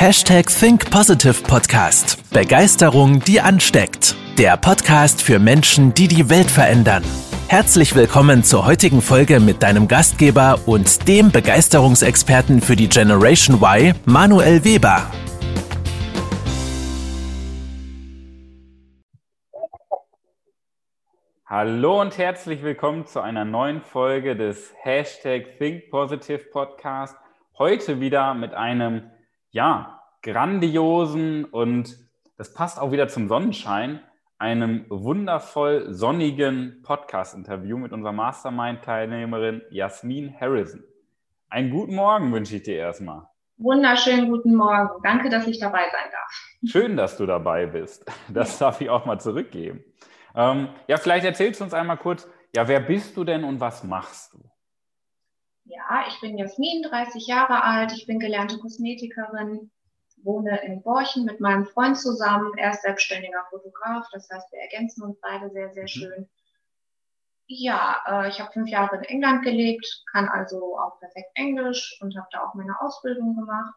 Hashtag Think Positive Podcast. Begeisterung, die ansteckt. Der Podcast für Menschen, die die Welt verändern. Herzlich willkommen zur heutigen Folge mit deinem Gastgeber und dem Begeisterungsexperten für die Generation Y, Manuel Weber. Hallo und herzlich willkommen zu einer neuen Folge des Hashtag Think Positive Podcast. Heute wieder mit einem ja, grandiosen und das passt auch wieder zum Sonnenschein, einem wundervoll sonnigen Podcast-Interview mit unserer Mastermind-Teilnehmerin Jasmin Harrison. Einen guten Morgen wünsche ich dir erstmal. Wunderschönen guten Morgen. Danke, dass ich dabei sein darf. Schön, dass du dabei bist. Das darf ich auch mal zurückgeben. Ähm, ja, vielleicht erzählst du uns einmal kurz, ja, wer bist du denn und was machst du? Ja, ich bin Jasmin, 30 Jahre alt. Ich bin gelernte Kosmetikerin, wohne in Borchen mit meinem Freund zusammen. Er ist selbstständiger Fotograf, das heißt, wir ergänzen uns beide sehr, sehr mhm. schön. Ja, äh, ich habe fünf Jahre in England gelebt, kann also auch perfekt Englisch und habe da auch meine Ausbildung gemacht.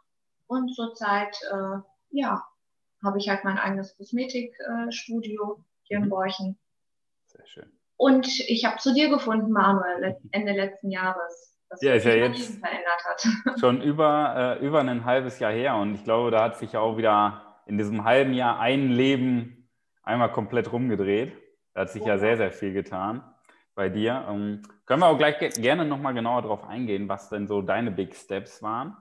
Und zurzeit, äh, ja, habe ich halt mein eigenes Kosmetikstudio äh, hier in mhm. Borchen. Sehr schön. Und ich habe zu dir gefunden, Manuel, Ende letzten Jahres was ja, ist ja jetzt verändert hat. schon über, äh, über ein halbes Jahr her und ich glaube, da hat sich auch wieder in diesem halben Jahr ein Leben einmal komplett rumgedreht. Da hat sich oh. ja sehr, sehr viel getan bei dir. Ähm, können wir auch gleich gerne nochmal genauer darauf eingehen, was denn so deine Big Steps waren.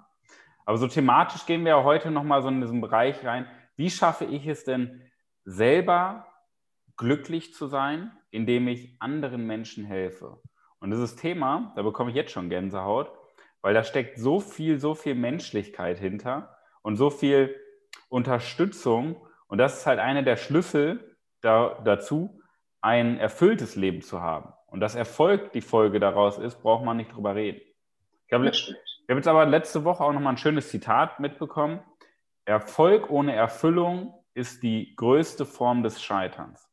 Aber so thematisch gehen wir ja heute nochmal so in diesen Bereich rein. Wie schaffe ich es denn selber glücklich zu sein, indem ich anderen Menschen helfe? Und dieses Thema, da bekomme ich jetzt schon Gänsehaut, weil da steckt so viel, so viel Menschlichkeit hinter und so viel Unterstützung. Und das ist halt einer der Schlüssel da, dazu, ein erfülltes Leben zu haben. Und dass Erfolg die Folge daraus ist, braucht man nicht drüber reden. Ich habe, ich habe jetzt aber letzte Woche auch nochmal ein schönes Zitat mitbekommen. Erfolg ohne Erfüllung ist die größte Form des Scheiterns.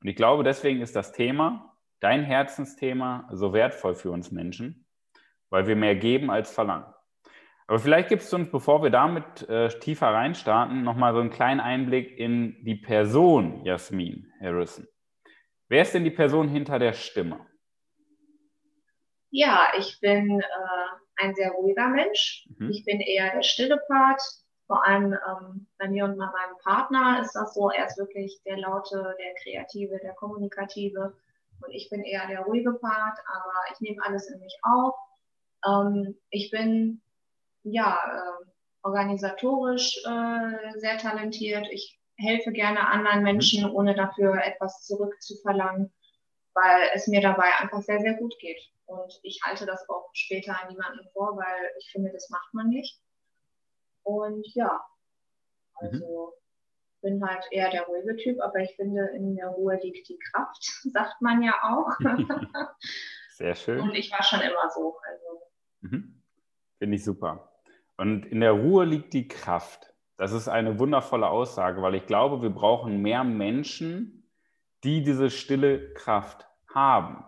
Und ich glaube, deswegen ist das Thema dein Herzensthema so wertvoll für uns Menschen, weil wir mehr geben als verlangen. Aber vielleicht gibst du uns, bevor wir damit äh, tiefer reinstarten, nochmal so einen kleinen Einblick in die Person Jasmin Harrison. Wer ist denn die Person hinter der Stimme? Ja, ich bin äh, ein sehr ruhiger Mensch. Mhm. Ich bin eher der stille Part. Vor allem ähm, bei mir und bei meinem Partner ist das so, er ist wirklich der laute, der kreative, der kommunikative. Und ich bin eher der ruhige Part, aber ich nehme alles in mich auf. Ähm, ich bin ja äh, organisatorisch äh, sehr talentiert. Ich helfe gerne anderen Menschen, mhm. ohne dafür etwas zurückzuverlangen, weil es mir dabei einfach sehr, sehr gut geht. Und ich halte das auch später an niemanden vor, weil ich finde, das macht man nicht. Und ja, mhm. also bin halt eher der ruhige Typ, aber ich finde, in der Ruhe liegt die Kraft, sagt man ja auch. Sehr schön. Und ich war schon immer so. Also. Mhm. Finde ich super. Und in der Ruhe liegt die Kraft. Das ist eine wundervolle Aussage, weil ich glaube, wir brauchen mehr Menschen, die diese stille Kraft haben.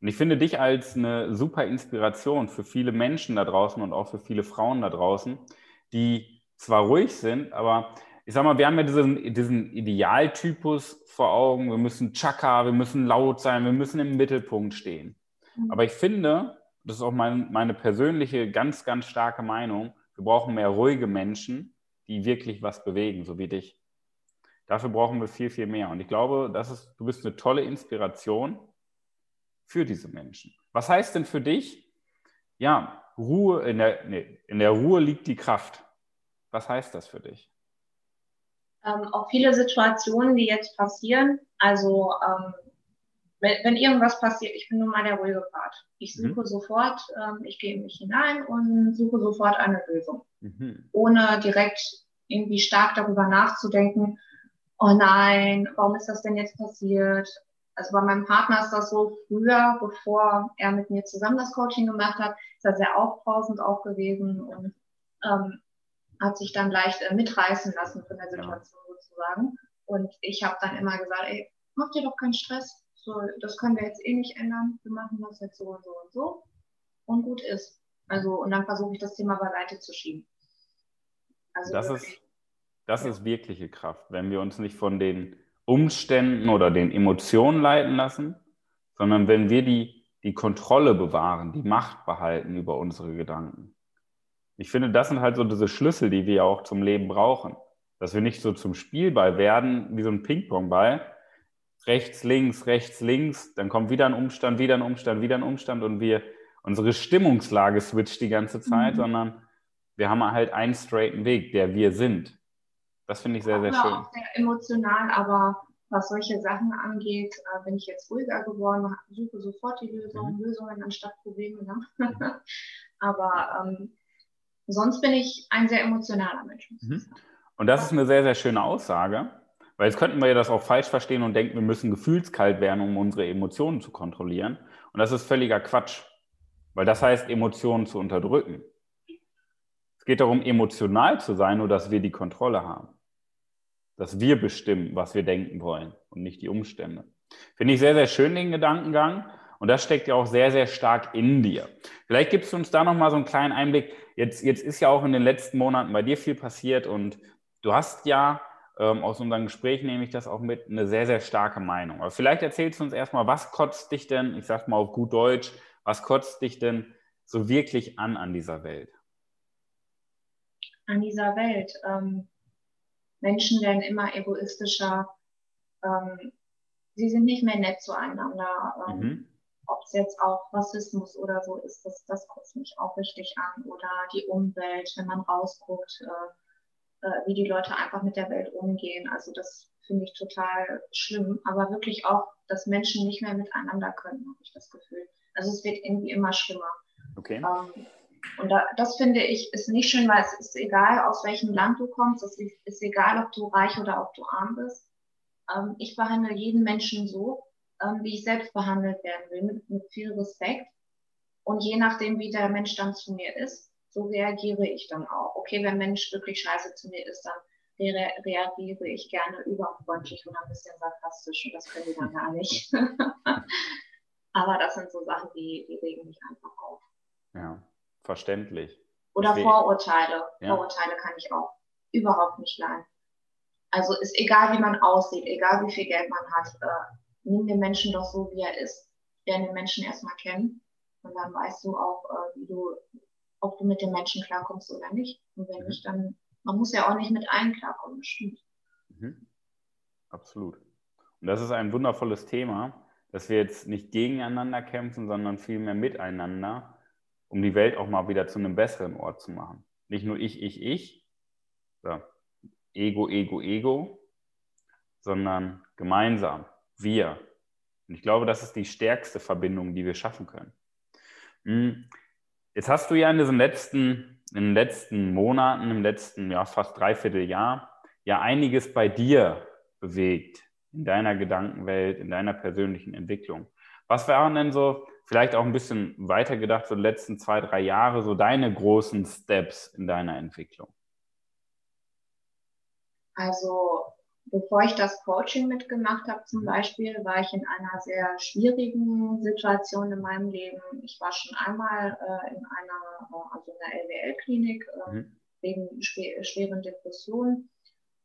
Und ich finde dich als eine super Inspiration für viele Menschen da draußen und auch für viele Frauen da draußen, die zwar ruhig sind, aber ich sag mal, wir haben ja diesen, diesen Idealtypus vor Augen. Wir müssen Chaka, wir müssen laut sein, wir müssen im Mittelpunkt stehen. Mhm. Aber ich finde, das ist auch mein, meine persönliche, ganz, ganz starke Meinung, wir brauchen mehr ruhige Menschen, die wirklich was bewegen, so wie dich. Dafür brauchen wir viel, viel mehr. Und ich glaube, das ist, du bist eine tolle Inspiration für diese Menschen. Was heißt denn für dich, ja, Ruhe, in der, nee, in der Ruhe liegt die Kraft. Was heißt das für dich? Ähm, auch viele Situationen, die jetzt passieren. Also ähm, wenn, wenn irgendwas passiert, ich bin nun mal der ruhige Part. Ich suche mhm. sofort, ähm, ich gehe in mich hinein und suche sofort eine Lösung, mhm. ohne direkt irgendwie stark darüber nachzudenken. Oh nein, warum ist das denn jetzt passiert? Also bei meinem Partner ist das so, früher, bevor er mit mir zusammen das Coaching gemacht hat, ist er sehr aufbrausend auch gewesen und ähm, hat sich dann leicht äh, mitreißen lassen von der Situation ja. sozusagen. Und ich habe dann immer gesagt, ey, mach dir doch keinen Stress. So, das können wir jetzt eh nicht ändern. Wir machen das jetzt so und so und so. Und gut ist. Also, und dann versuche ich das Thema beiseite zu schieben. Also das ist, das ja. ist wirkliche Kraft, wenn wir uns nicht von den Umständen oder den Emotionen leiten lassen, sondern wenn wir die, die Kontrolle bewahren, die Macht behalten über unsere Gedanken. Ich finde, das sind halt so diese Schlüssel, die wir auch zum Leben brauchen. Dass wir nicht so zum Spielball werden, wie so ein Ping-Pong-Ball. Rechts, links, rechts, links, dann kommt wieder ein Umstand, wieder ein Umstand, wieder ein Umstand und wir, unsere Stimmungslage switcht die ganze Zeit, mhm. sondern wir haben halt einen straighten Weg, der wir sind. Das finde ich sehr, sehr schön. Auch sehr emotional, aber was solche Sachen angeht, äh, bin ich jetzt ruhiger geworden, suche sofort die Lösung, mhm. Lösungen anstatt Probleme. Ne? Mhm. aber ähm, sonst bin ich ein sehr emotionaler Mensch. Mhm. Und das ist eine sehr, sehr schöne Aussage, weil jetzt könnten wir ja das auch falsch verstehen und denken, wir müssen gefühlskalt werden, um unsere Emotionen zu kontrollieren. Und das ist völliger Quatsch, weil das heißt, Emotionen zu unterdrücken. Es geht darum, emotional zu sein, nur dass wir die Kontrolle haben. Dass wir bestimmen, was wir denken wollen und nicht die Umstände. Finde ich sehr, sehr schön, den Gedankengang. Und das steckt ja auch sehr, sehr stark in dir. Vielleicht gibst du uns da nochmal so einen kleinen Einblick. Jetzt, jetzt ist ja auch in den letzten Monaten bei dir viel passiert und du hast ja ähm, aus unserem Gespräch nehme ich das auch mit, eine sehr, sehr starke Meinung. Aber vielleicht erzählst du uns erstmal, was kotzt dich denn, ich sag mal auf gut Deutsch, was kotzt dich denn so wirklich an an dieser Welt? An dieser Welt. Ähm, Menschen werden immer egoistischer. Ähm, sie sind nicht mehr nett zueinander. Ähm, mhm ob es jetzt auch Rassismus oder so ist, das, das kotzt mich auch richtig an. Oder die Umwelt, wenn man rausguckt, äh, äh, wie die Leute einfach mit der Welt umgehen. Also das finde ich total schlimm. Aber wirklich auch, dass Menschen nicht mehr miteinander können, habe ich das Gefühl. Also es wird irgendwie immer schlimmer. Okay. Ähm, und da, das finde ich ist nicht schön, weil es ist egal, aus welchem Land du kommst, es ist egal, ob du reich oder ob du arm bist. Ähm, ich behandle jeden Menschen so, ähm, wie ich selbst behandelt werden will, mit, mit viel Respekt. Und je nachdem, wie der Mensch dann zu mir ist, so reagiere ich dann auch. Okay, wenn Mensch wirklich scheiße zu mir ist, dann re reagiere ich gerne überfreundlich und ein bisschen sarkastisch und das können die dann gar nicht. Aber das sind so Sachen, die, die regen mich einfach auf. Ja, verständlich. Oder Deswegen. Vorurteile. Ja. Vorurteile kann ich auch überhaupt nicht leiden. Also ist egal, wie man aussieht, egal wie viel Geld man hat, äh, nimm den Menschen doch so, wie er ist. Lerne den Menschen erstmal kennen und dann weißt du auch, äh, wie du, ob du mit den Menschen klarkommst oder nicht. Und wenn mhm. nicht, dann, man muss ja auch nicht mit allen klarkommen, das stimmt. Mhm. Absolut. Und das ist ein wundervolles Thema, dass wir jetzt nicht gegeneinander kämpfen, sondern vielmehr miteinander, um die Welt auch mal wieder zu einem besseren Ort zu machen. Nicht nur ich, ich, ich, so. Ego, Ego, Ego, sondern gemeinsam wir. Und ich glaube, das ist die stärkste Verbindung, die wir schaffen können. Hm. Jetzt hast du ja in diesen letzten, in den letzten Monaten, im letzten ja, fast dreiviertel Jahr, ja einiges bei dir bewegt, in deiner Gedankenwelt, in deiner persönlichen Entwicklung. Was waren denn so, vielleicht auch ein bisschen weiter gedacht, so die letzten zwei, drei Jahre, so deine großen Steps in deiner Entwicklung? Also Bevor ich das Coaching mitgemacht habe zum Beispiel, war ich in einer sehr schwierigen Situation in meinem Leben. Ich war schon einmal äh, in einer, äh, also in einer LWL-Klinik äh, mhm. wegen schwer, schweren Depressionen.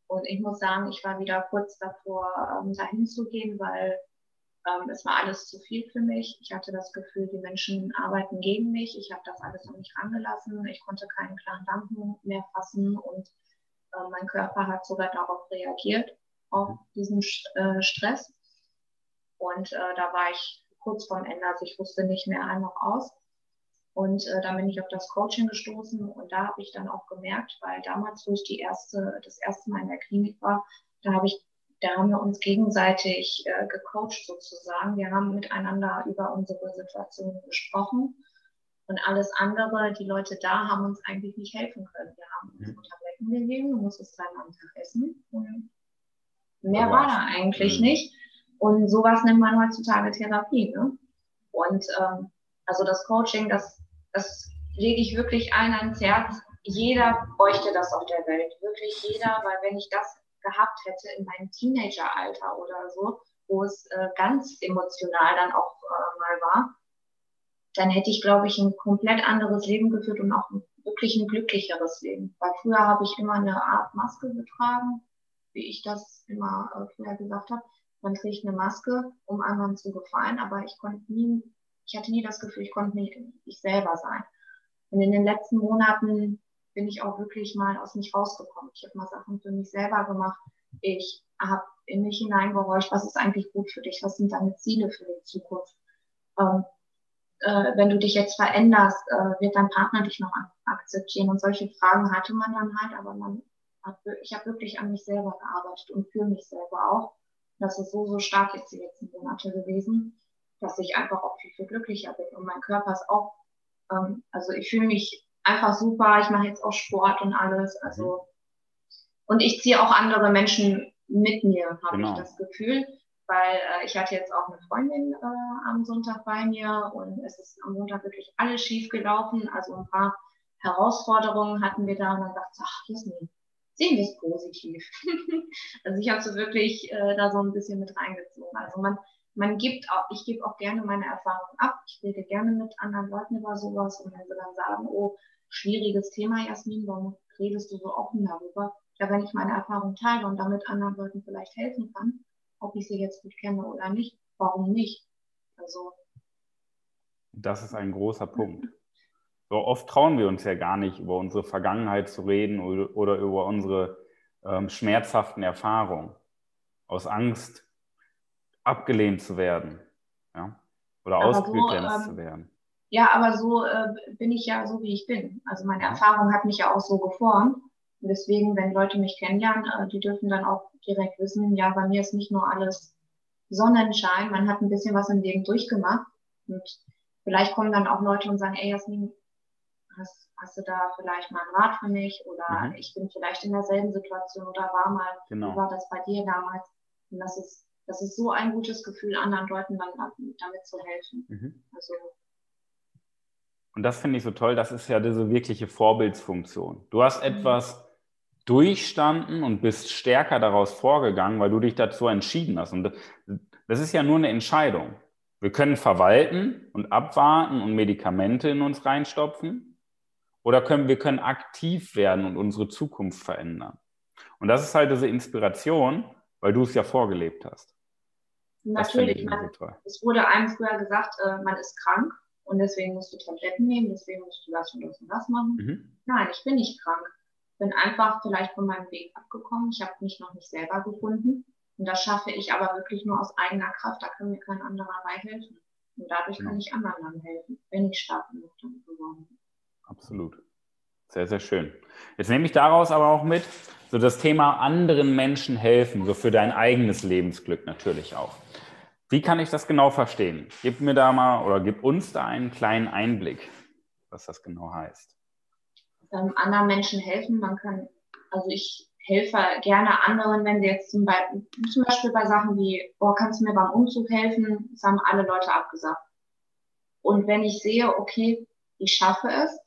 Und ich muss sagen, ich war wieder kurz davor, ähm, dahin zu gehen, weil ähm, es war alles zu viel für mich. Ich hatte das Gefühl, die Menschen arbeiten gegen mich. Ich habe das alles an mich rangelassen. Ich konnte keinen klaren Gedanken mehr fassen und äh, mein Körper hat sogar darauf reagiert, auf diesen äh, Stress. Und äh, da war ich kurz vorm Ende, also ich wusste nicht mehr ein noch aus. Und äh, dann bin ich auf das Coaching gestoßen und da habe ich dann auch gemerkt, weil damals, wo ich die erste, das erste Mal in der Klinik war, da habe ich, da haben wir uns gegenseitig äh, gecoacht sozusagen. Wir haben miteinander über unsere Situation gesprochen und alles andere, die Leute da haben uns eigentlich nicht helfen können. Wir haben uns mhm. Tabletten gegeben, du musstest dreimal am Tag essen. Und mehr war da eigentlich mhm. nicht. Und sowas nennt man heutzutage Therapie. Ne? Und ähm, also das Coaching, das, das lege ich wirklich allen ans Herz. Jeder bräuchte das auf der Welt. Wirklich jeder, weil wenn ich das gehabt hätte in meinem Teenageralter oder so, wo es äh, ganz emotional dann auch äh, mal war, dann hätte ich, glaube ich, ein komplett anderes Leben geführt und auch wirklich ein glücklicheres Leben. Weil früher habe ich immer eine Art Maske getragen, wie ich das immer äh, früher gesagt habe. Man trägt eine Maske, um anderen zu gefallen, aber ich konnte nie, ich hatte nie das Gefühl, ich konnte nicht ich selber sein. Und in den letzten Monaten bin ich auch wirklich mal aus mich rausgekommen. Ich habe mal Sachen für mich selber gemacht. Ich habe in mich hineingehorcht, was ist eigentlich gut für dich, was sind deine Ziele für die Zukunft. Ähm, äh, wenn du dich jetzt veränderst, äh, wird dein Partner dich noch akzeptieren? Und solche Fragen hatte man dann halt, aber man hat, ich habe wirklich an mich selber gearbeitet und für mich selber auch. Das ist so, so stark jetzt die letzten Monate gewesen, dass ich einfach auch viel, viel glücklicher bin. Und mein Körper ist auch, ähm, also ich fühle mich einfach super. Ich mache jetzt auch Sport und alles. Also, und ich ziehe auch andere Menschen mit mir, habe genau. ich das Gefühl weil äh, ich hatte jetzt auch eine Freundin äh, am Sonntag bei mir und es ist am Montag wirklich alles schief gelaufen. Also ein paar Herausforderungen hatten wir da und dann dachte ich, ach, Jasmin, sehen wir es positiv. also ich habe so wirklich äh, da so ein bisschen mit reingezogen. Also man, man gibt auch, ich gebe auch gerne meine Erfahrungen ab. Ich rede gerne mit anderen Leuten über sowas und wenn sie dann sagen, oh, schwieriges Thema, Jasmin, warum redest du so offen darüber? Ja, wenn ich meine Erfahrung teile und damit anderen Leuten vielleicht helfen kann, ob ich sie jetzt gut kenne oder nicht. Warum nicht? Also. Das ist ein großer Punkt. So oft trauen wir uns ja gar nicht, über unsere Vergangenheit zu reden oder, oder über unsere ähm, schmerzhaften Erfahrungen. Aus Angst, abgelehnt zu werden. Ja? Oder aber ausgegrenzt so, ähm, zu werden. Ja, aber so äh, bin ich ja so, wie ich bin. Also meine Erfahrung hat mich ja auch so geformt. Und deswegen, wenn Leute mich kennenlernen, äh, die dürfen dann auch direkt wissen, ja, bei mir ist nicht nur alles Sonnenschein, man hat ein bisschen was im Leben durchgemacht. Und vielleicht kommen dann auch Leute und sagen, ey Jasmin, hast, hast du da vielleicht mal einen Rat für mich? Oder mhm. ich bin vielleicht in derselben Situation oder war mal, genau. war das bei dir damals? Und das ist, das ist so ein gutes Gefühl, anderen Leuten dann damit zu helfen. Mhm. Also und das finde ich so toll, das ist ja diese wirkliche Vorbildsfunktion. Du hast mhm. etwas durchstanden und bist stärker daraus vorgegangen, weil du dich dazu entschieden hast. Und das ist ja nur eine Entscheidung. Wir können verwalten und abwarten und Medikamente in uns reinstopfen oder können, wir können aktiv werden und unsere Zukunft verändern. Und das ist halt diese Inspiration, weil du es ja vorgelebt hast. Natürlich, man, es wurde einem früher gesagt, äh, man ist krank und deswegen musst du Tabletten nehmen, deswegen musst du das und das und das machen. Mhm. Nein, ich bin nicht krank bin einfach vielleicht von meinem Weg abgekommen. Ich habe mich noch nicht selber gefunden. Und das schaffe ich aber wirklich nur aus eigener Kraft. Da kann mir kein anderer dabei helfen. Und dadurch kann ich anderen dann helfen, wenn ich stark genug dann geworden bin. Absolut. Sehr, sehr schön. Jetzt nehme ich daraus aber auch mit, so das Thema anderen Menschen helfen, so für dein eigenes Lebensglück natürlich auch. Wie kann ich das genau verstehen? Gib mir da mal oder gib uns da einen kleinen Einblick, was das genau heißt ähm, anderen Menschen helfen. Man kann, also ich helfe gerne anderen, wenn sie jetzt zum Beispiel, zum Beispiel bei Sachen wie, oh, kannst du mir beim Umzug helfen? Das haben alle Leute abgesagt. Und wenn ich sehe, okay, ich schaffe es,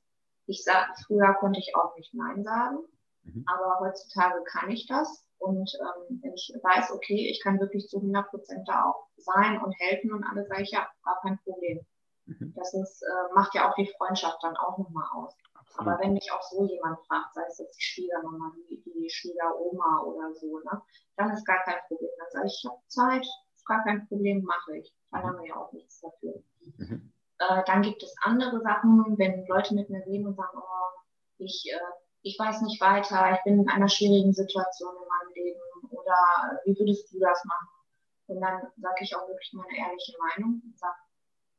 ich sag, früher konnte ich auch nicht Nein sagen, mhm. aber heutzutage kann ich das. Und ähm, wenn ich weiß, okay, ich kann wirklich zu 100 Prozent da auch sein und helfen und alles, sage ich ja, gar kein Problem. Mhm. Das ist, äh, macht ja auch die Freundschaft dann auch nochmal aus. Aber wenn mich auch so jemand fragt, sei es jetzt die Schwiegermama, die, die Schwiegeroma oder so, ne, dann ist gar kein Problem. Dann sage ich, ich habe Zeit, ist gar kein Problem, mache ich. Dann haben wir ja auch nichts dafür. Mhm. Äh, dann gibt es andere Sachen, wenn Leute mit mir reden und sagen, oh, ich, äh, ich weiß nicht weiter, ich bin in einer schwierigen Situation in meinem Leben oder wie würdest du das machen? Und dann sage ich auch wirklich meine ehrliche Meinung und sage,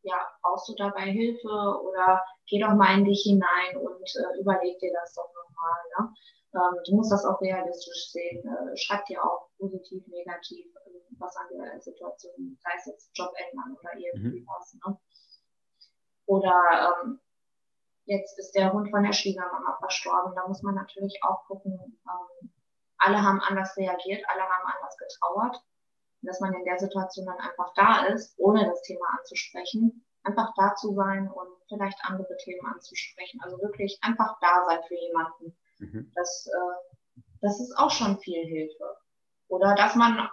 ja, brauchst du dabei Hilfe oder geh doch mal in dich hinein und äh, überleg dir das doch nochmal. Ne? Ähm, du musst das auch realistisch sehen. Äh, schreib dir auch positiv, negativ, äh, was an der Situation, sei es jetzt Job ändern oder irgendwie mhm. was. Ne? Oder ähm, jetzt ist der Hund von der Schwiegermama verstorben. Da muss man natürlich auch gucken, ähm, alle haben anders reagiert, alle haben anders getrauert dass man in der Situation dann einfach da ist, ohne das Thema anzusprechen, einfach da zu sein und vielleicht andere Themen anzusprechen. Also wirklich einfach da sein für jemanden. Mhm. Das, äh, das ist auch schon viel Hilfe. Oder dass man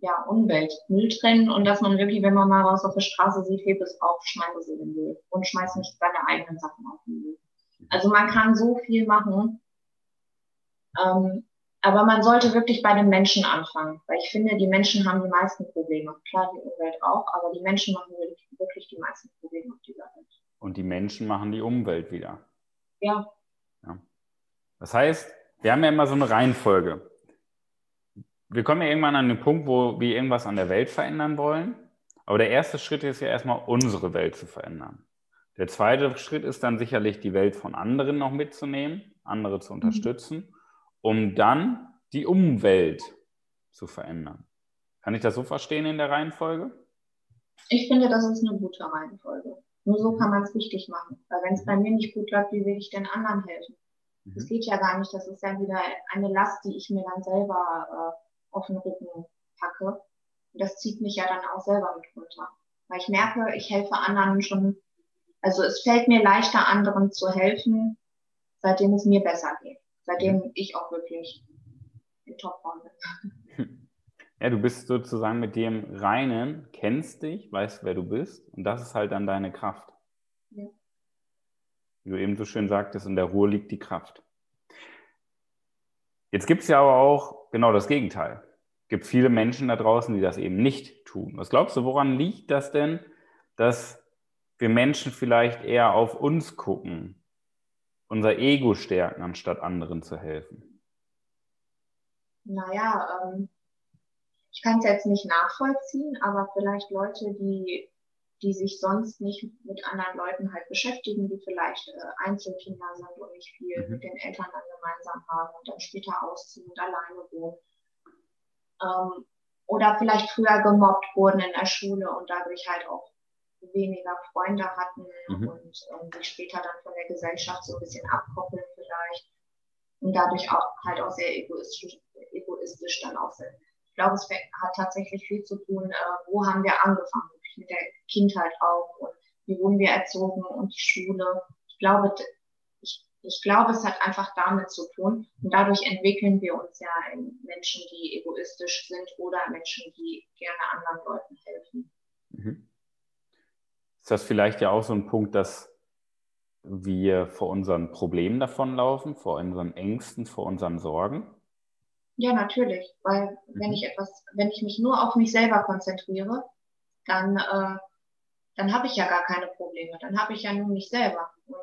ja, Umwelt, Müll trennen und dass man wirklich, wenn man mal was auf der Straße sieht, hebt es auf, schmeißt es in den Müll und schmeißt nicht seine eigenen Sachen auf den Müll. Also man kann so viel machen. Ähm, aber man sollte wirklich bei den Menschen anfangen, weil ich finde, die Menschen haben die meisten Probleme. Klar, die Umwelt auch, aber die Menschen machen wirklich die meisten Probleme auf dieser Welt. Und die Menschen machen die Umwelt wieder. Ja. ja. Das heißt, wir haben ja immer so eine Reihenfolge. Wir kommen ja irgendwann an den Punkt, wo wir irgendwas an der Welt verändern wollen. Aber der erste Schritt ist ja erstmal, unsere Welt zu verändern. Der zweite Schritt ist dann sicherlich, die Welt von anderen noch mitzunehmen, andere zu mhm. unterstützen. Mhm um dann die Umwelt zu verändern. Kann ich das so verstehen in der Reihenfolge? Ich finde, das ist eine gute Reihenfolge. Nur so kann man es richtig machen. Weil wenn es bei mir nicht gut läuft, wie will ich den anderen helfen? Mhm. Das geht ja gar nicht. Das ist ja wieder eine Last, die ich mir dann selber äh, auf den Rücken packe. Und das zieht mich ja dann auch selber mit runter. Weil ich merke, ich helfe anderen schon, also es fällt mir leichter, anderen zu helfen, seitdem es mir besser geht seitdem ich auch wirklich in Topform bin. Ja, du bist sozusagen mit dem Reinen, kennst dich, weißt, wer du bist und das ist halt dann deine Kraft. Ja. Wie du eben so schön sagtest, in der Ruhe liegt die Kraft. Jetzt gibt es ja aber auch genau das Gegenteil. Es gibt viele Menschen da draußen, die das eben nicht tun. Was glaubst du, woran liegt das denn, dass wir Menschen vielleicht eher auf uns gucken unser Ego stärken, anstatt anderen zu helfen? Naja, ähm, ich kann es jetzt nicht nachvollziehen, aber vielleicht Leute, die, die sich sonst nicht mit anderen Leuten halt beschäftigen, die vielleicht äh, Einzelkinder sind und nicht viel mhm. mit den Eltern dann gemeinsam haben und dann später ausziehen und alleine wohnen. Ähm, oder vielleicht früher gemobbt wurden in der Schule und dadurch halt auch weniger Freunde hatten mhm. und ähm, sich später dann von der Gesellschaft so ein bisschen abkoppeln vielleicht und dadurch auch halt auch sehr egoistisch, egoistisch dann auch sind. Ich glaube, es hat tatsächlich viel zu tun, äh, wo haben wir angefangen, mit der Kindheit auch und wie wurden wir erzogen und die Schule. Ich glaube, ich, ich glaube, es hat einfach damit zu tun und dadurch entwickeln wir uns ja in Menschen, die egoistisch sind oder Menschen, die gerne anderen Leuten helfen. Mhm ist das vielleicht ja auch so ein Punkt, dass wir vor unseren Problemen davonlaufen, vor unseren Ängsten, vor unseren Sorgen? Ja, natürlich, weil mhm. wenn ich etwas, wenn ich mich nur auf mich selber konzentriere, dann, äh, dann habe ich ja gar keine Probleme. Dann habe ich ja nur mich selber. Und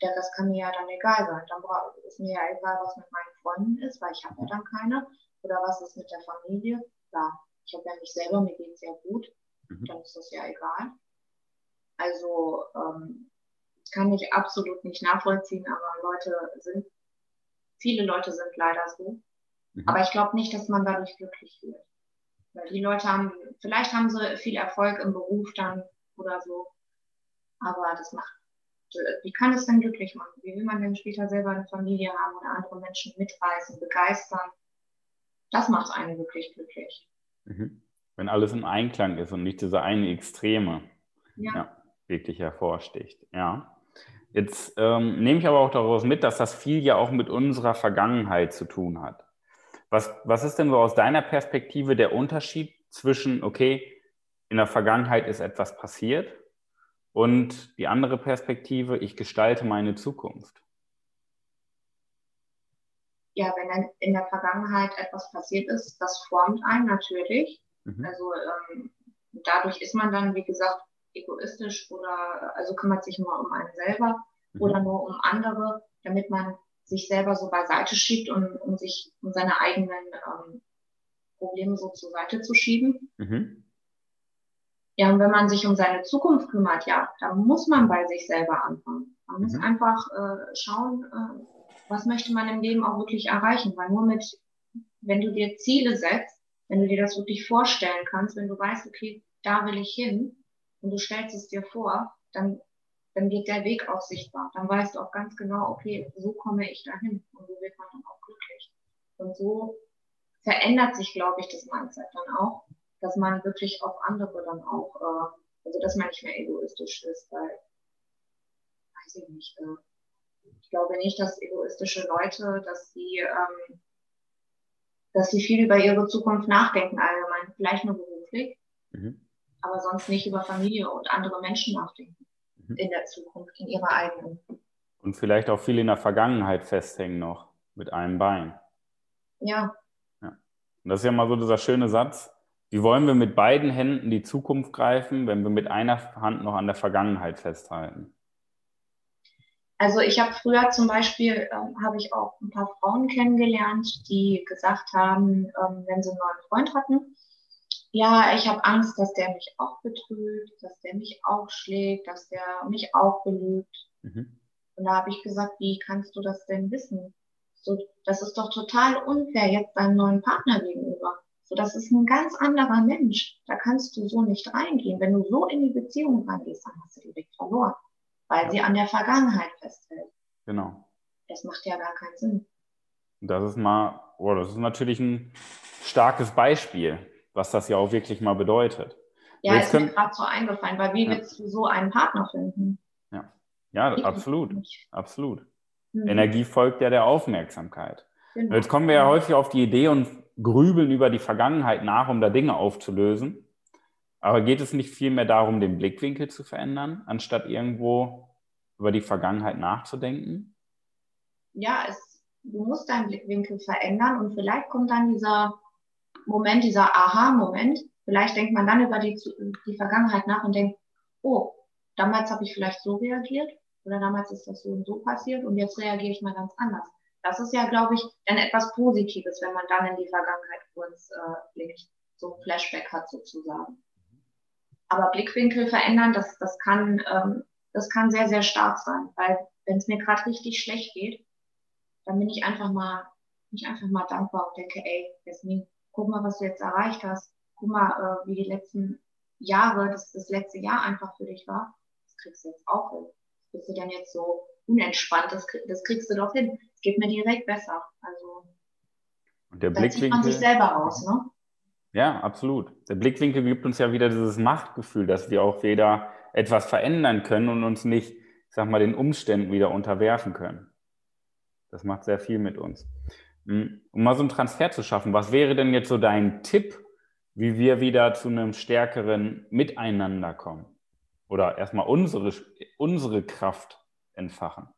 der Rest kann mir ja dann egal sein. Dann ist mir ja egal, was mit meinen Freunden ist, weil ich habe ja dann keine. Oder was ist mit der Familie. Klar, ich habe ja mich selber, mir geht es ja gut. Mhm. Dann ist das ja egal. Also ähm, kann ich absolut nicht nachvollziehen, aber Leute sind, viele Leute sind leider so. Mhm. Aber ich glaube nicht, dass man dadurch glücklich wird. Weil die Leute haben, vielleicht haben sie viel Erfolg im Beruf dann oder so, aber das macht, wie kann es denn glücklich machen? Wie will man denn später selber eine Familie haben oder andere Menschen mitreißen, begeistern? Das macht einen wirklich glücklich. Mhm. Wenn alles im Einklang ist und nicht diese eine Extreme. ja. ja wirklich hervorsticht. Ja. Jetzt ähm, nehme ich aber auch daraus mit, dass das viel ja auch mit unserer Vergangenheit zu tun hat. Was, was ist denn so aus deiner Perspektive der Unterschied zwischen, okay, in der Vergangenheit ist etwas passiert und die andere Perspektive, ich gestalte meine Zukunft? Ja, wenn in der Vergangenheit etwas passiert ist, das formt einen natürlich. Mhm. Also ähm, dadurch ist man dann, wie gesagt, egoistisch oder also kümmert sich nur um einen selber mhm. oder nur um andere, damit man sich selber so beiseite schiebt und um sich um seine eigenen ähm, Probleme so zur Seite zu schieben. Mhm. Ja, und wenn man sich um seine Zukunft kümmert, ja, dann muss man bei sich selber anfangen. Man muss mhm. einfach äh, schauen, äh, was möchte man im Leben auch wirklich erreichen, weil nur mit, wenn du dir Ziele setzt, wenn du dir das wirklich vorstellen kannst, wenn du weißt, okay, da will ich hin, und du stellst es dir vor, dann, dann wird der Weg auch sichtbar. Dann weißt du auch ganz genau, okay, so komme ich dahin und so wird man dann auch glücklich. Und so verändert sich, glaube ich, das Mindset dann auch, dass man wirklich auf andere dann auch, äh, also dass man nicht mehr egoistisch ist, weil, weiß ich nicht, äh, ich glaube nicht, dass egoistische Leute, dass sie, ähm, dass sie viel über ihre Zukunft nachdenken allgemein, vielleicht nur beruflich. Mhm aber sonst nicht über Familie und andere Menschen nachdenken mhm. in der Zukunft, in ihrer eigenen. Und vielleicht auch viel in der Vergangenheit festhängen noch mit einem Bein. Ja. ja. Und das ist ja mal so dieser schöne Satz. Wie wollen wir mit beiden Händen die Zukunft greifen, wenn wir mit einer Hand noch an der Vergangenheit festhalten? Also ich habe früher zum Beispiel, ähm, habe ich auch ein paar Frauen kennengelernt, die gesagt haben, ähm, wenn sie einen neuen Freund hatten, ja, ich habe Angst, dass der mich auch betrügt, dass der mich auch schlägt, dass der mich auch belügt. Mhm. Und da habe ich gesagt, wie kannst du das denn wissen? So, das ist doch total unfair jetzt deinem neuen Partner gegenüber. So, das ist ein ganz anderer Mensch. Da kannst du so nicht reingehen. Wenn du so in die Beziehung reingehst, dann hast du direkt verloren, weil ja. sie an der Vergangenheit festhält. Genau. Das macht ja gar keinen Sinn. Das ist mal, oh, das ist natürlich ein starkes Beispiel, was das ja auch wirklich mal bedeutet. Ja, Jetzt ist können... mir gerade so eingefallen, weil wie ja. willst du so einen Partner finden? Ja, ja absolut, absolut. Mhm. Energie folgt ja der Aufmerksamkeit. Genau. Jetzt kommen wir ja häufig auf die Idee und grübeln über die Vergangenheit nach, um da Dinge aufzulösen. Aber geht es nicht vielmehr darum, den Blickwinkel zu verändern, anstatt irgendwo über die Vergangenheit nachzudenken? Ja, es, du musst deinen Blickwinkel verändern und vielleicht kommt dann dieser Moment, dieser Aha-Moment. Vielleicht denkt man dann über die, die Vergangenheit nach und denkt, oh, damals habe ich vielleicht so reagiert oder damals ist das so und so passiert und jetzt reagiere ich mal ganz anders. Das ist ja, glaube ich, dann etwas Positives, wenn man dann in die Vergangenheit kurz äh, blickt, so ein Flashback hat sozusagen. Aber Blickwinkel verändern, das, das, kann, ähm, das kann sehr, sehr stark sein, weil wenn es mir gerade richtig schlecht geht, dann bin ich einfach mal, bin ich einfach mal dankbar und denke, ey, Jasmin, guck mal, was du jetzt erreicht hast. Guck mal, äh, wie die letzten Jahre, das, das letzte Jahr einfach für dich war. Das kriegst du jetzt auch hin. Bist du denn jetzt so unentspannt? Das, das kriegst du doch hin. Es geht mir direkt besser. Also, und der Blickwinkel. man sich selber raus, ne? Ja, absolut. Der Blickwinkel gibt uns ja wieder dieses Machtgefühl, dass wir auch wieder etwas verändern können und uns nicht, ich sag mal, den Umständen wieder unterwerfen können. Das macht sehr viel mit uns. Um mal so einen Transfer zu schaffen, was wäre denn jetzt so dein Tipp, wie wir wieder zu einem stärkeren Miteinander kommen? Oder erstmal unsere, unsere Kraft entfachen?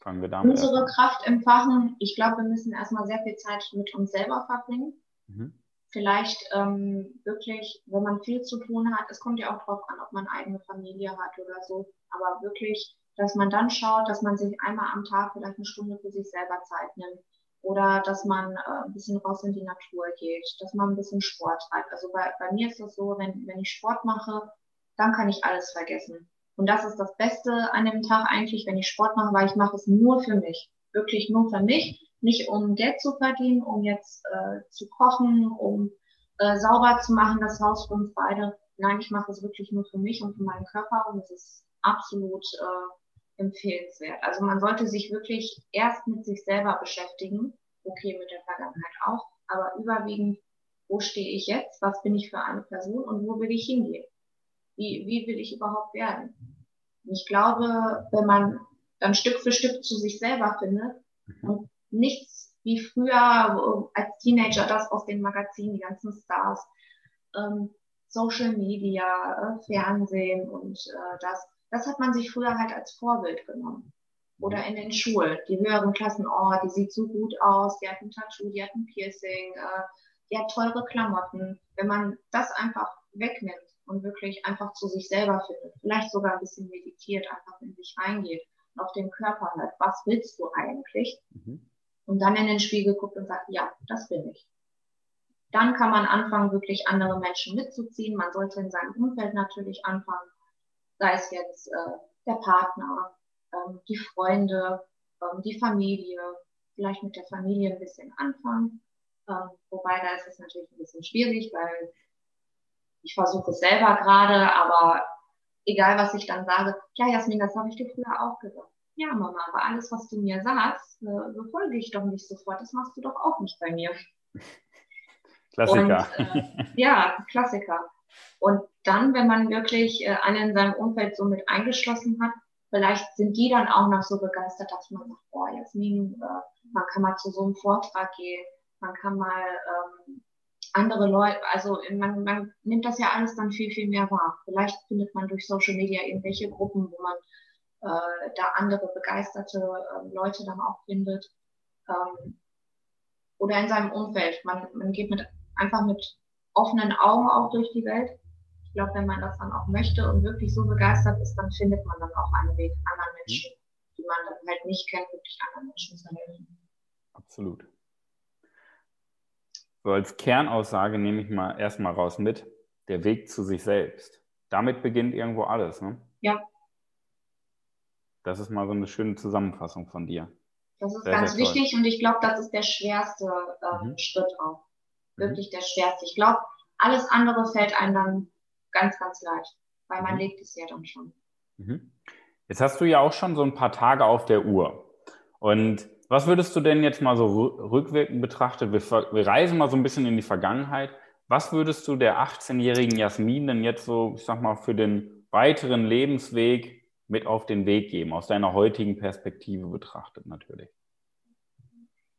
Fangen wir damit Unsere an. Kraft entfachen. Ich glaube, wir müssen erstmal sehr viel Zeit mit uns selber verbringen. Mhm. Vielleicht ähm, wirklich, wenn man viel zu tun hat, es kommt ja auch darauf an, ob man eigene Familie hat oder so, aber wirklich, dass man dann schaut, dass man sich einmal am Tag vielleicht eine Stunde für sich selber Zeit nimmt oder dass man äh, ein bisschen raus in die Natur geht, dass man ein bisschen Sport treibt. Also bei, bei mir ist das so, wenn, wenn ich Sport mache, dann kann ich alles vergessen. Und das ist das Beste an dem Tag eigentlich, wenn ich Sport mache, weil ich mache es nur für mich. Wirklich nur für mich. Nicht um Geld zu verdienen, um jetzt äh, zu kochen, um äh, sauber zu machen, das Haus für uns beide. Nein, ich mache es wirklich nur für mich und für meinen Körper und es ist absolut äh, empfehlenswert. Also man sollte sich wirklich erst mit sich selber beschäftigen. Okay, mit der Vergangenheit auch, aber überwiegend, wo stehe ich jetzt? Was bin ich für eine Person und wo will ich hingehen? Wie, wie will ich überhaupt werden? Und ich glaube, wenn man dann Stück für Stück zu sich selber findet mhm. und nichts wie früher als Teenager das aus den Magazinen, die ganzen Stars, ähm, Social Media, äh, Fernsehen und äh, das, das hat man sich früher halt als Vorbild genommen. Oder in den Schulen, die höheren Klassen, oh, die sieht so gut aus, die hat ein Tattoo, die hat ein Piercing, äh, die hat teure Klamotten. Wenn man das einfach wegnimmt, und wirklich einfach zu sich selber findet. Vielleicht sogar ein bisschen meditiert, einfach in sich reingeht und auf den Körper hört. Was willst du eigentlich? Mhm. Und dann in den Spiegel guckt und sagt, ja, das bin ich. Dann kann man anfangen, wirklich andere Menschen mitzuziehen. Man sollte in seinem Umfeld natürlich anfangen, sei es jetzt äh, der Partner, ähm, die Freunde, ähm, die Familie, vielleicht mit der Familie ein bisschen anfangen. Ähm, wobei da ist es natürlich ein bisschen schwierig, weil ich versuche es selber gerade, aber egal was ich dann sage, ja, Jasmin, das habe ich dir früher auch gesagt. Ja, Mama, aber alles, was du mir sagst, äh, befolge ich doch nicht sofort. Das machst du doch auch nicht bei mir. Klassiker. Und, äh, ja, Klassiker. Und dann, wenn man wirklich äh, einen in seinem Umfeld so mit eingeschlossen hat, vielleicht sind die dann auch noch so begeistert, dass man sagt, boah, Jasmin, äh, man kann mal zu so einem Vortrag gehen, man kann mal ähm, andere Leute, also man, man nimmt das ja alles dann viel, viel mehr wahr. Vielleicht findet man durch Social Media irgendwelche Gruppen, wo man äh, da andere begeisterte äh, Leute dann auch findet. Ähm, oder in seinem Umfeld. Man, man geht mit, einfach mit offenen Augen auch durch die Welt. Ich glaube, wenn man das dann auch möchte und wirklich so begeistert ist, dann findet man dann auch einen Weg, anderen Menschen, die man dann halt nicht kennt, wirklich anderen Menschen zu helfen. Absolut. So als Kernaussage nehme ich mal erstmal raus mit, der Weg zu sich selbst. Damit beginnt irgendwo alles, ne? Ja. Das ist mal so eine schöne Zusammenfassung von dir. Das ist sehr, ganz sehr wichtig und ich glaube, das ist der schwerste äh, mhm. Schritt auch. Mhm. Wirklich der schwerste. Ich glaube, alles andere fällt einem dann ganz, ganz leicht, weil man mhm. legt es ja dann schon. Mhm. Jetzt hast du ja auch schon so ein paar Tage auf der Uhr. Und was würdest du denn jetzt mal so rückwirkend betrachtet? Wir, wir reisen mal so ein bisschen in die Vergangenheit. Was würdest du der 18-jährigen Jasmin denn jetzt so, ich sag mal, für den weiteren Lebensweg mit auf den Weg geben, aus deiner heutigen Perspektive betrachtet natürlich?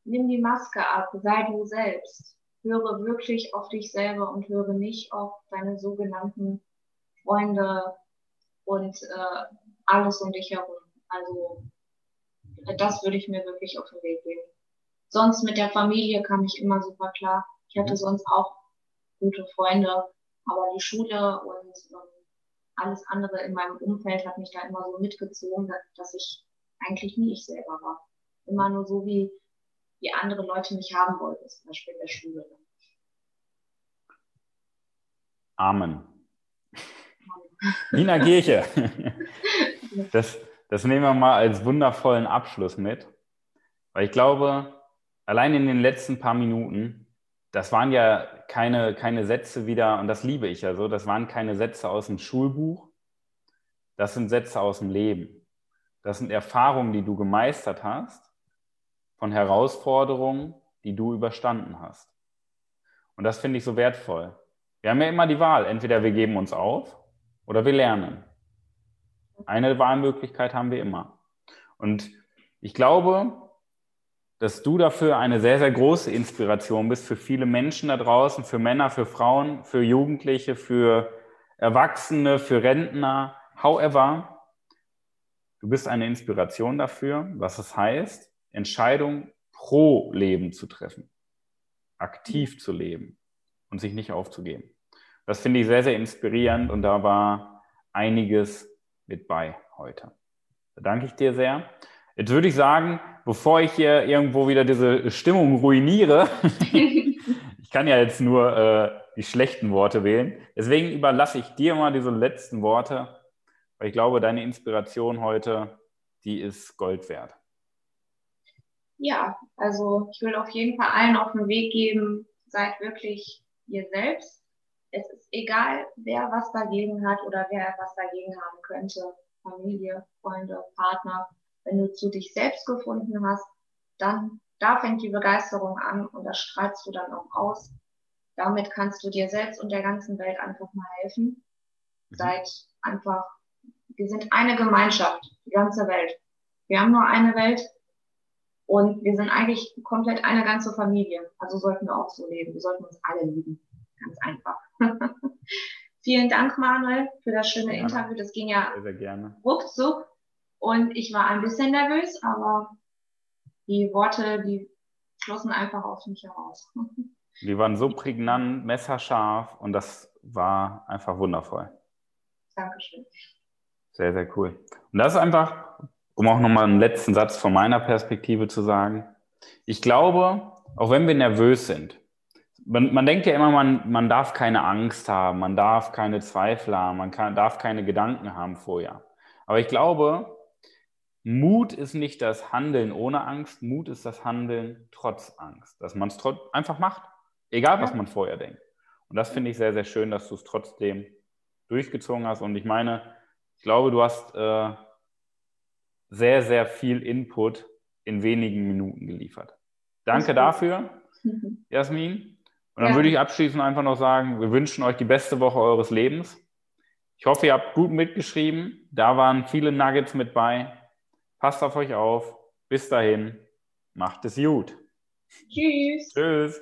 Nimm die Maske ab, sei du selbst. Höre wirklich auf dich selber und höre nicht auf deine sogenannten Freunde und äh, alles um dich herum. Also das würde ich mir wirklich auf den Weg geben. Sonst mit der Familie kam ich immer super klar. Ich hatte mhm. sonst auch gute Freunde, aber die Schule und ähm, alles andere in meinem Umfeld hat mich da immer so mitgezogen, dass ich eigentlich nie ich selber war. Immer nur so, wie, wie andere Leute mich haben wollten, zum Beispiel in der Schule. Amen. Nina Kirche. Das, das nehmen wir mal als wundervollen Abschluss mit. Weil ich glaube, allein in den letzten paar Minuten, das waren ja keine, keine Sätze wieder, und das liebe ich ja so, das waren keine Sätze aus dem Schulbuch, das sind Sätze aus dem Leben. Das sind Erfahrungen, die du gemeistert hast, von Herausforderungen, die du überstanden hast. Und das finde ich so wertvoll. Wir haben ja immer die Wahl, entweder wir geben uns auf oder wir lernen. Eine Wahlmöglichkeit haben wir immer. Und ich glaube, dass du dafür eine sehr, sehr große Inspiration bist für viele Menschen da draußen, für Männer, für Frauen, für Jugendliche, für Erwachsene, für Rentner. However, du bist eine Inspiration dafür, was es heißt, Entscheidungen pro Leben zu treffen, aktiv zu leben und sich nicht aufzugeben. Das finde ich sehr, sehr inspirierend und da war einiges mit bei heute. Da danke ich dir sehr. Jetzt würde ich sagen, bevor ich hier irgendwo wieder diese Stimmung ruiniere, ich kann ja jetzt nur äh, die schlechten Worte wählen, deswegen überlasse ich dir mal diese letzten Worte, weil ich glaube, deine Inspiration heute, die ist Gold wert. Ja, also ich will auf jeden Fall allen auf den Weg geben, seid wirklich ihr selbst es ist egal, wer was dagegen hat oder wer was dagegen haben könnte. Familie, Freunde, Partner. Wenn du zu dich selbst gefunden hast, dann da fängt die Begeisterung an und das strahlst du dann auch aus. Damit kannst du dir selbst und der ganzen Welt einfach mal helfen. Mhm. Seid einfach, wir sind eine Gemeinschaft, die ganze Welt. Wir haben nur eine Welt und wir sind eigentlich komplett eine ganze Familie. Also sollten wir auch so leben. Wir sollten uns alle lieben. Ganz einfach. Vielen Dank, Manuel, für das schöne ja, Interview. Das ging ja sehr, sehr gerne. ruckzuck. Und ich war ein bisschen nervös, aber die Worte, die schlossen einfach aus mich heraus. Die waren so prägnant, messerscharf und das war einfach wundervoll. Dankeschön. Sehr, sehr cool. Und das ist einfach, um auch nochmal einen letzten Satz von meiner Perspektive zu sagen. Ich glaube, auch wenn wir nervös sind, man, man denkt ja immer, man, man darf keine Angst haben, man darf keine Zweifel haben, man kann, darf keine Gedanken haben vorher. Aber ich glaube, Mut ist nicht das Handeln ohne Angst, Mut ist das Handeln trotz Angst, dass man es einfach macht, egal was man vorher denkt. Und das finde ich sehr, sehr schön, dass du es trotzdem durchgezogen hast. Und ich meine, ich glaube, du hast äh, sehr, sehr viel Input in wenigen Minuten geliefert. Danke dafür, Jasmin. Und dann ja. würde ich abschließend einfach noch sagen, wir wünschen euch die beste Woche eures Lebens. Ich hoffe, ihr habt gut mitgeschrieben. Da waren viele Nuggets mit bei. Passt auf euch auf. Bis dahin. Macht es gut. Tschüss. Tschüss.